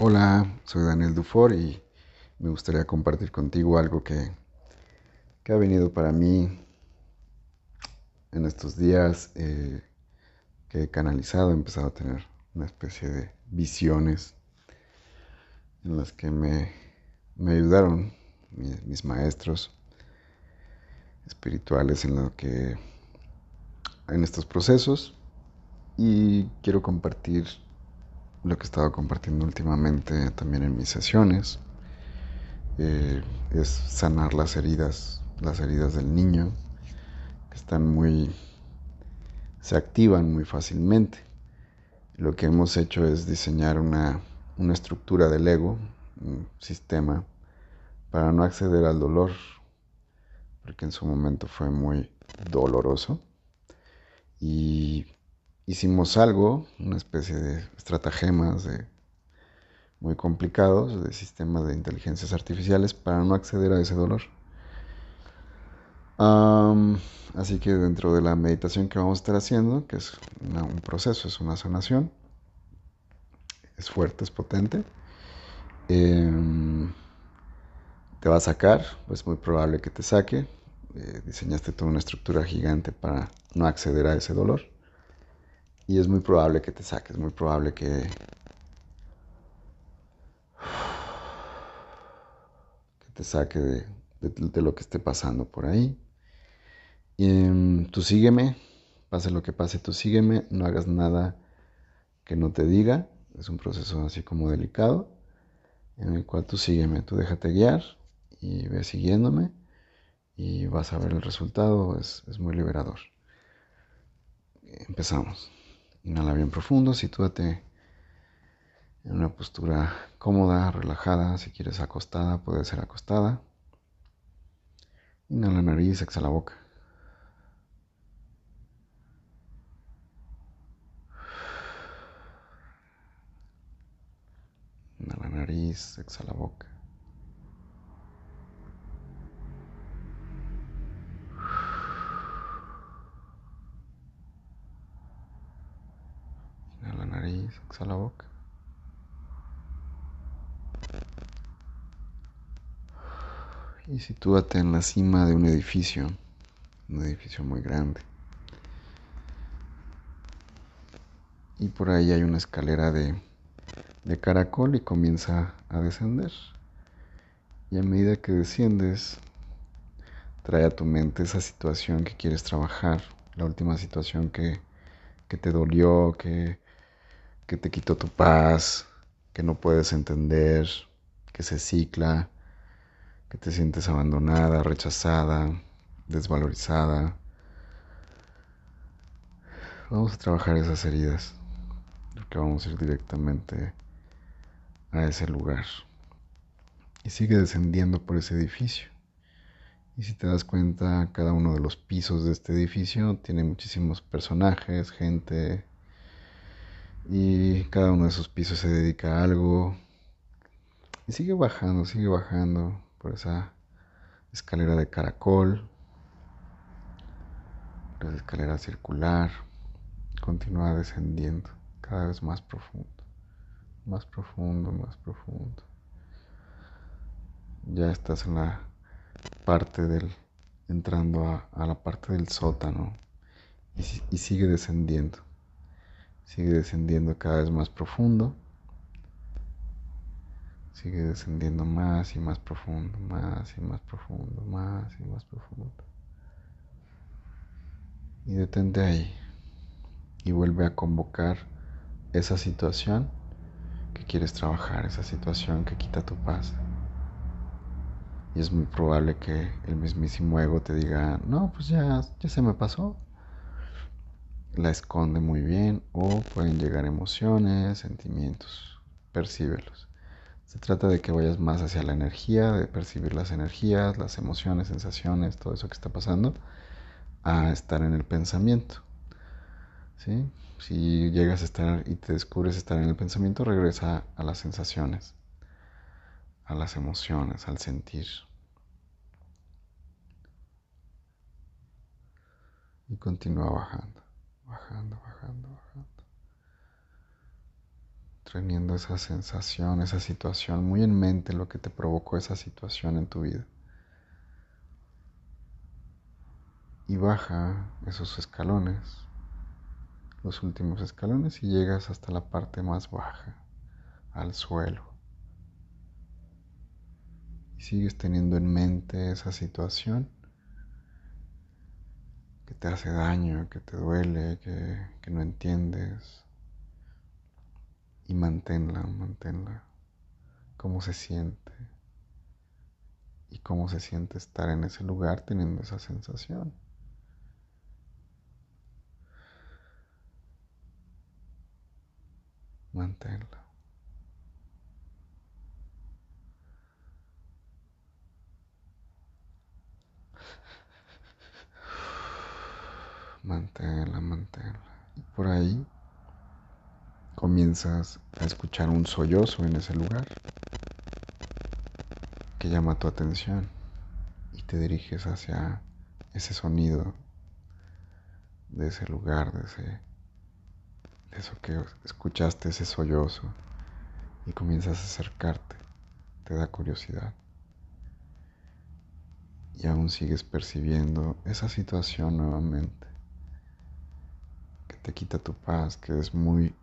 Hola, soy Daniel Dufour y me gustaría compartir contigo algo que, que ha venido para mí en estos días, eh, que he canalizado, he empezado a tener una especie de visiones en las que me, me ayudaron mis, mis, maestros espirituales en lo que en estos procesos. Y quiero compartir lo que he estado compartiendo últimamente también en mis sesiones eh, es sanar las heridas, las heridas del niño, que están muy, se activan muy fácilmente. Lo que hemos hecho es diseñar una, una estructura del ego, un sistema, para no acceder al dolor, porque en su momento fue muy doloroso. Y hicimos algo, una especie de estratagemas muy complicados de sistemas de inteligencias artificiales para no acceder a ese dolor. Así que dentro de la meditación que vamos a estar haciendo, que es un proceso, es una sanación, es fuerte, es potente, eh, te va a sacar, es muy probable que te saque. Eh, diseñaste toda una estructura gigante para no acceder a ese dolor y es muy probable que te saques, es muy probable que, que te saque de, de, lo que esté pasando por ahí. Y, um, tú sígueme, pase lo que pase, tú sígueme, no hagas nada que no te diga, es un proceso así como delicado, en el cual tú sígueme, tú déjate guiar y ve siguiéndome y vas a ver el resultado, es, es muy liberador. Empezamos. Inhala bien profundo, sitúate en una postura cómoda, relajada. Si quieres acostada, puede ser acostada. Inhala nariz, exhala boca. Inhala nariz, exhala boca. Exhala la boca. Y sitúate en la cima de un edificio, un edificio muy grande. Y por ahí hay una escalera de, de caracol y comienza a descender. Y a medida que desciendes, trae a tu mente esa situación que quieres trabajar, la última situación que, que te dolió, que, que te quitó tu paz, que no puedes entender, que se cicla, que te sientes abandonada, rechazada, desvalorizada. Vamos a trabajar esas heridas, porque vamos a ir directamente a ese lugar. Y sigue descendiendo por ese edificio. Y si te das cuenta, cada uno de los pisos de este edificio tiene muchísimos personajes, gente, y cada uno de esos pisos se dedica a algo. Y sigue bajando, sigue bajando por esa escalera de caracol, esa escalera circular. Continúa descendiendo cada vez más profundo, más profundo, más profundo. Ya estás en la parte del, entrando a, la parte del sótano y sigue descendiendo Sigue descendiendo cada vez más profundo. Sigue descendiendo más y más profundo, más y más profundo, más y más profundo. Y detente ahí. Y vuelve a convocar esa situación que quieres trabajar, esa situación que quita tu paz. Y es muy probable que el mismísimo ego te diga, no, pues ya, ya se me pasó, la esconde muy bien o pueden llegar emociones, sentimientos, percíbelos. Se trata de que vayas más hacia la energía, de percibir las energías, las emociones, sensaciones, todo eso que está pasando, a estar en el pensamiento. ¿sí? Si llegas a estar y te descubres estar en el pensamiento, regresa a las sensaciones, a las emociones, al sentir. Y continúa bajando bajando, bajando, bajando. teniendo esa sensación, esa situación, muy en mente lo que te provocó esa situación en tu vida. Y baja esos escalones, los últimos escalones, y llegas hasta la parte más baja, al suelo. Y sigues teniendo en mente esa situación te hace daño, que te duele, que, que no entiendes y manténla, manténla. ¿Cómo se siente? ¿Y cómo se siente estar en ese lugar teniendo esa sensación? Manténla. Manténla, manténla. Y por ahí comienzas a escuchar un sollozo en ese lugar que llama tu atención y te diriges hacia ese sonido de ese lugar, de ese de eso que escuchaste ese sollozo y comienzas a acercarte, te da curiosidad. Y aún sigues percibiendo esa situación nuevamente te quita tu paz, que es muy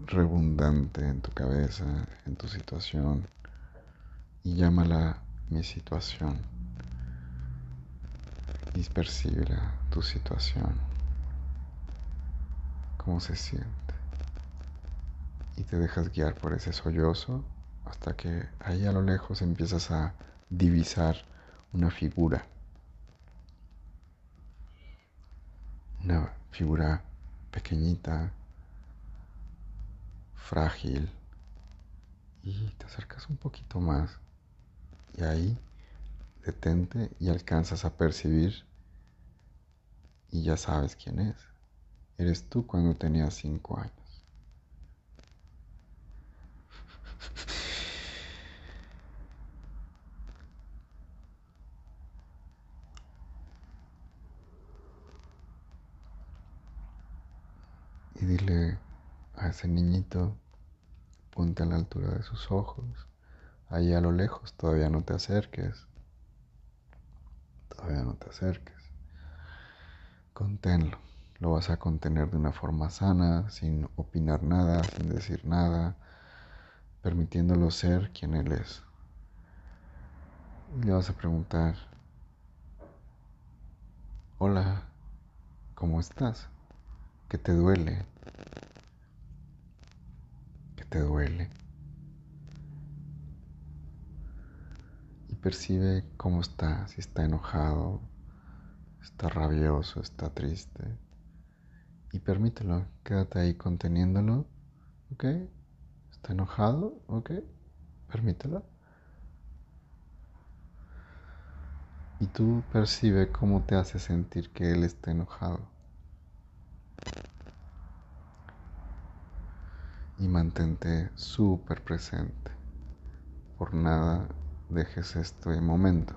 redundante en tu cabeza, en tu situación, y llámala mi situación. Y tu situación, cómo se siente. Y te dejas guiar por ese sollozo hasta que ahí a lo lejos empiezas a divisar una figura. Una figura pequeñita, frágil y te acercas un poquito más y ahí detente y alcanzas a percibir y ya sabes quién es. Eres tú cuando tenías cinco años. Y dile a ese niñito Ponte a la altura de sus ojos. Ahí a lo lejos, todavía no te acerques. Todavía no te acerques. Conténlo. Lo vas a contener de una forma sana, sin opinar nada, sin decir nada, permitiéndolo ser quien él es. Le vas a preguntar, hola, ¿cómo estás? ¿Qué te duele? te duele. Y percibe cómo está, si está enojado, está rabioso, está triste. Y permítelo, quédate ahí conteniéndolo, ¿ok? ¿Está enojado? ¿Ok? Permítelo. Y tú percibe cómo te hace sentir que él está enojado. Y mantente súper presente. Por nada dejes este momento.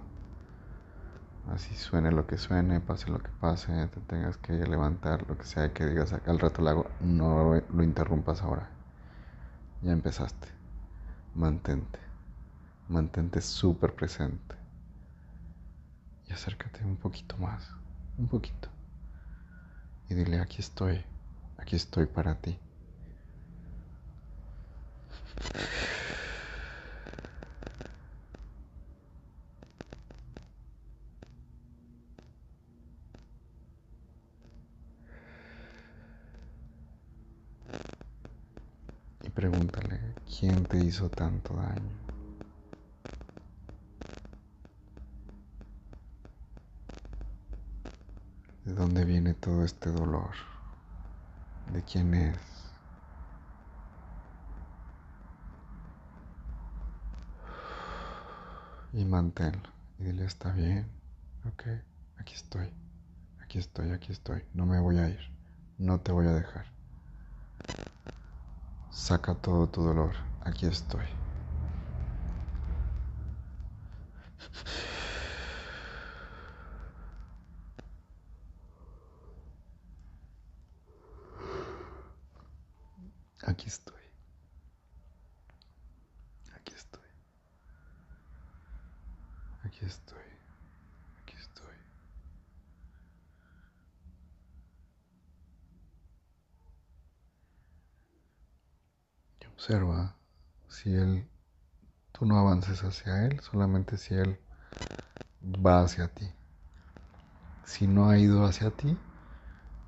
Así suene lo que suene, pase lo que pase, te tengas que levantar, lo que sea que digas al rato lo hago, no lo interrumpas ahora. Ya empezaste. Mantente. Mantente súper presente. Y acércate un poquito más. Un poquito. Y dile, aquí estoy. Aquí estoy para ti. Y pregúntale, ¿quién te hizo tanto daño? ¿De dónde viene todo este dolor? ¿De quién es? Y manténlo. Y dile, está bien, ok, aquí estoy, aquí estoy, aquí estoy, no me voy a ir, no te voy a dejar. Saca todo tu dolor, aquí estoy. Aquí estoy. Aquí estoy. Aquí estoy. Aquí Y observa si él, tú no avances hacia él, solamente si él va hacia ti. Si no ha ido hacia ti,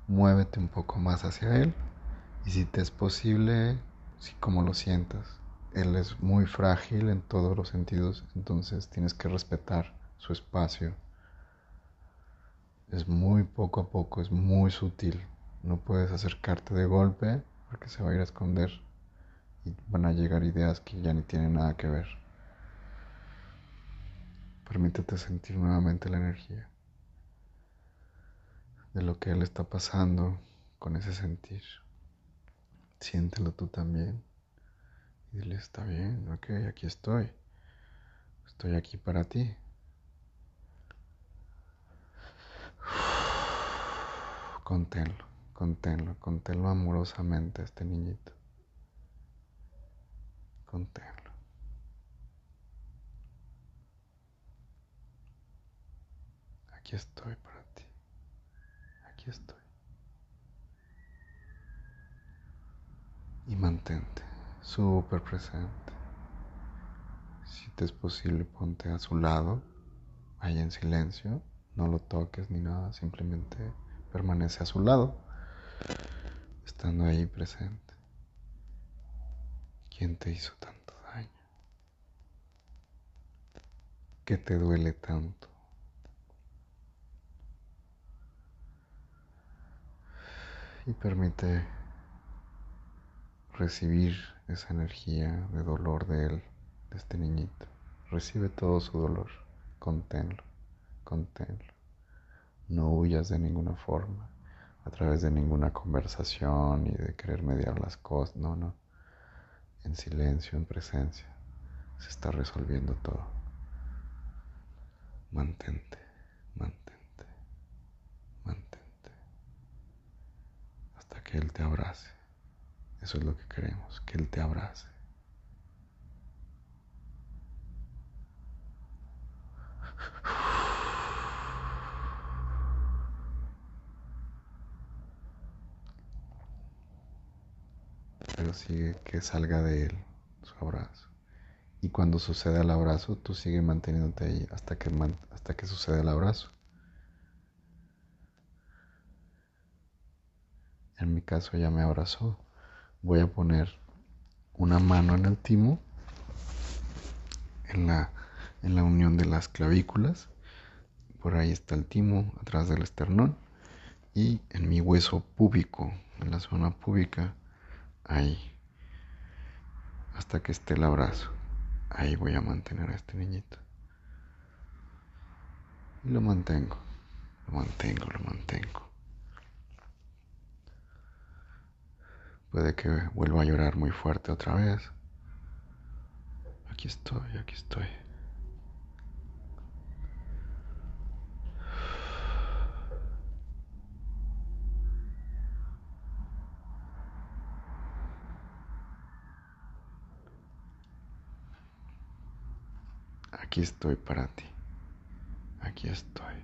muévete un poco más hacia él y si te es posible, si como lo sientas, él es muy frágil en todos los sentidos, entonces tienes que respetar su espacio. Es muy poco a poco, es muy sutil. No puedes acercarte de golpe porque se va a ir a esconder y van a llegar ideas que ya ni tienen nada que ver. Permítete sentir nuevamente la energía de lo que él está pasando con ese sentir. Siéntelo tú también. Y dile, está bien, ok, aquí estoy. Estoy aquí para ti. Conténlo, conténlo, conténlo amorosamente a este niñito. Conténlo. Aquí estoy para ti. Aquí estoy. y mantente súper presente. Si te es posible, ponte a su lado, ahí en silencio, no lo toques ni nada, simplemente permanece a su lado, estando ahí presente. ¿Quién te hizo tanto daño? ¿Qué te duele tanto? Y permite recibir esa energía de dolor de él, de este niñito. Recibe todo su dolor, conténlo, conténlo. No huyas de ninguna forma, a través de ninguna conversación y de querer mediar las cosas, no, no. En silencio, en presencia, se está resolviendo todo. Mantente, mantente, mantente, hasta que Él te abrace. Eso es lo que queremos, que Él te abrace. Pero sigue que salga de Él su abrazo. Y cuando suceda el abrazo, tú sigue manteniéndote ahí hasta que, hasta que suceda el abrazo. En mi caso ya me abrazó voy a poner una mano en el timo, en la, en la unión de las clavículas. Por ahí está el timo, atrás del esternón. Y en mi hueso púbico, en la zona púbica, ahí. Hasta que esté el abrazo. Ahí voy a mantener a este niñito. Y lo mantengo, lo mantengo, lo mantengo. Puede que vuelva a llorar muy fuerte otra vez. Aquí estoy, aquí estoy. Aquí estoy para ti. Aquí estoy.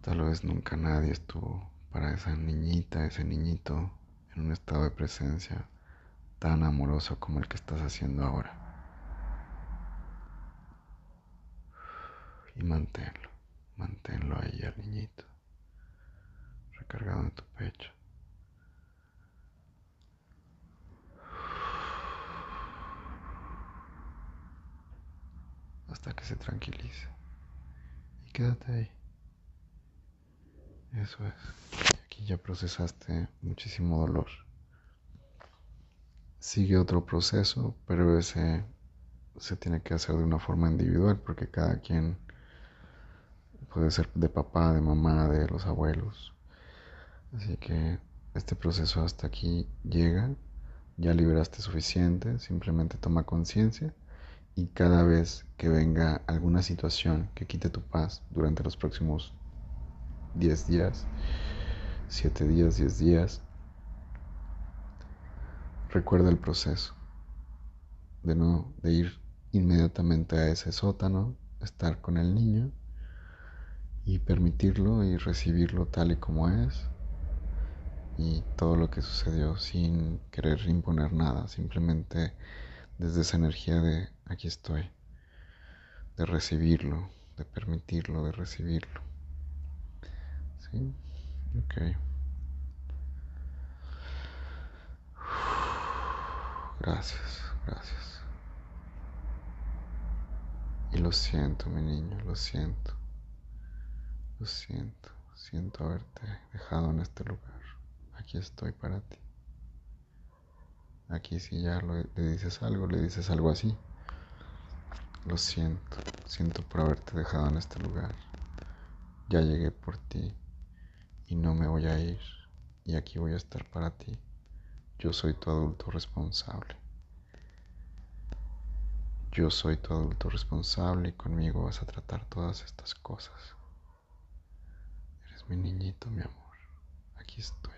Tal vez nunca nadie estuvo para esa niñita, ese niñito en un estado de presencia tan amoroso como el que estás haciendo ahora. Y manténlo, manténlo ahí al niñito, recargado en tu pecho. Hasta que se tranquilice. Y quédate ahí. Eso es. Aquí ya procesaste muchísimo dolor. Sigue otro proceso, pero ese se tiene que hacer de una forma individual porque cada quien puede ser de papá, de mamá, de los abuelos. Así que este proceso hasta aquí llega, ya liberaste suficiente, simplemente toma conciencia y cada vez que venga alguna situación que quite tu paz durante los próximos 10 días, 7 días, 10 días. Recuerda el proceso de no de ir inmediatamente a ese sótano, estar con el niño y permitirlo y recibirlo tal y como es y todo lo que sucedió sin querer imponer nada, simplemente desde esa energía de aquí estoy, de recibirlo, de permitirlo, de recibirlo. ¿Sí? Ok. Gracias, gracias. Y lo siento, mi niño, lo siento. Lo siento, siento haberte dejado en este lugar. Aquí estoy para ti. Aquí si ya le dices algo, le dices algo así. Lo siento, siento por haberte dejado en este lugar. Ya llegué por ti y no me voy a ir. Y aquí voy a estar para ti. Yo soy tu adulto responsable. Yo soy tu adulto responsable y conmigo vas a tratar todas estas cosas mi niñito, mi amor. Aquí estoy.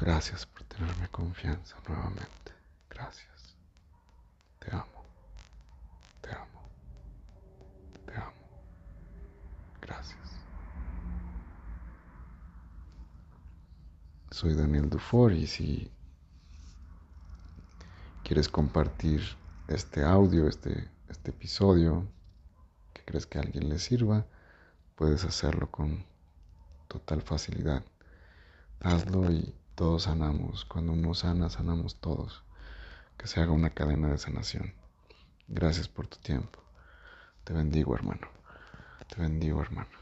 Gracias por tenerme confianza nuevamente. Gracias. Te amo. Te amo. Te amo. Gracias. Soy Daniel Dufour y si quieres compartir este audio, este, este episodio, crees que a alguien le sirva, puedes hacerlo con total facilidad. Hazlo y todos sanamos. Cuando uno sana, sanamos todos. Que se haga una cadena de sanación. Gracias por tu tiempo. Te bendigo, hermano. Te bendigo, hermano.